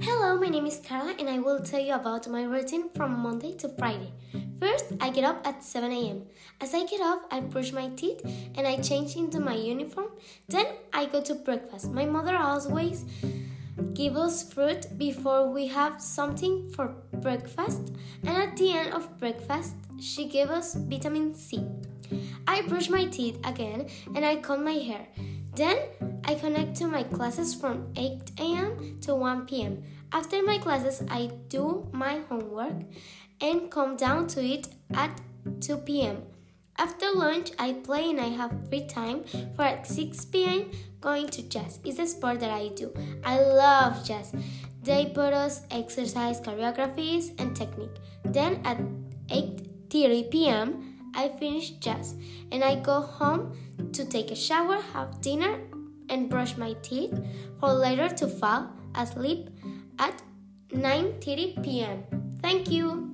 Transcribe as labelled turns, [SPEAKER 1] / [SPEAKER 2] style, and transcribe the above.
[SPEAKER 1] my name is Carla and I will tell you about my routine from Monday to Friday. First, I get up at 7 a.m. As I get up, I brush my teeth and I change into my uniform. Then I go to breakfast. My mother always gives us fruit before we have something for breakfast, and at the end of breakfast, she gives us vitamin C. I brush my teeth again and I comb my hair. Then I connect to my classes from 8 a.m. to 1 p.m. After my classes, I do my homework and come down to it at 2 p.m. After lunch, I play and I have free time for at 6 p.m. going to jazz. It's a sport that I do. I love jazz. They put us exercise choreographies and technique. Then at 8:30 p.m., I finish jazz and I go home to take a shower, have dinner, and brush my teeth for later to fall asleep at 9:30 p.m. Thank you.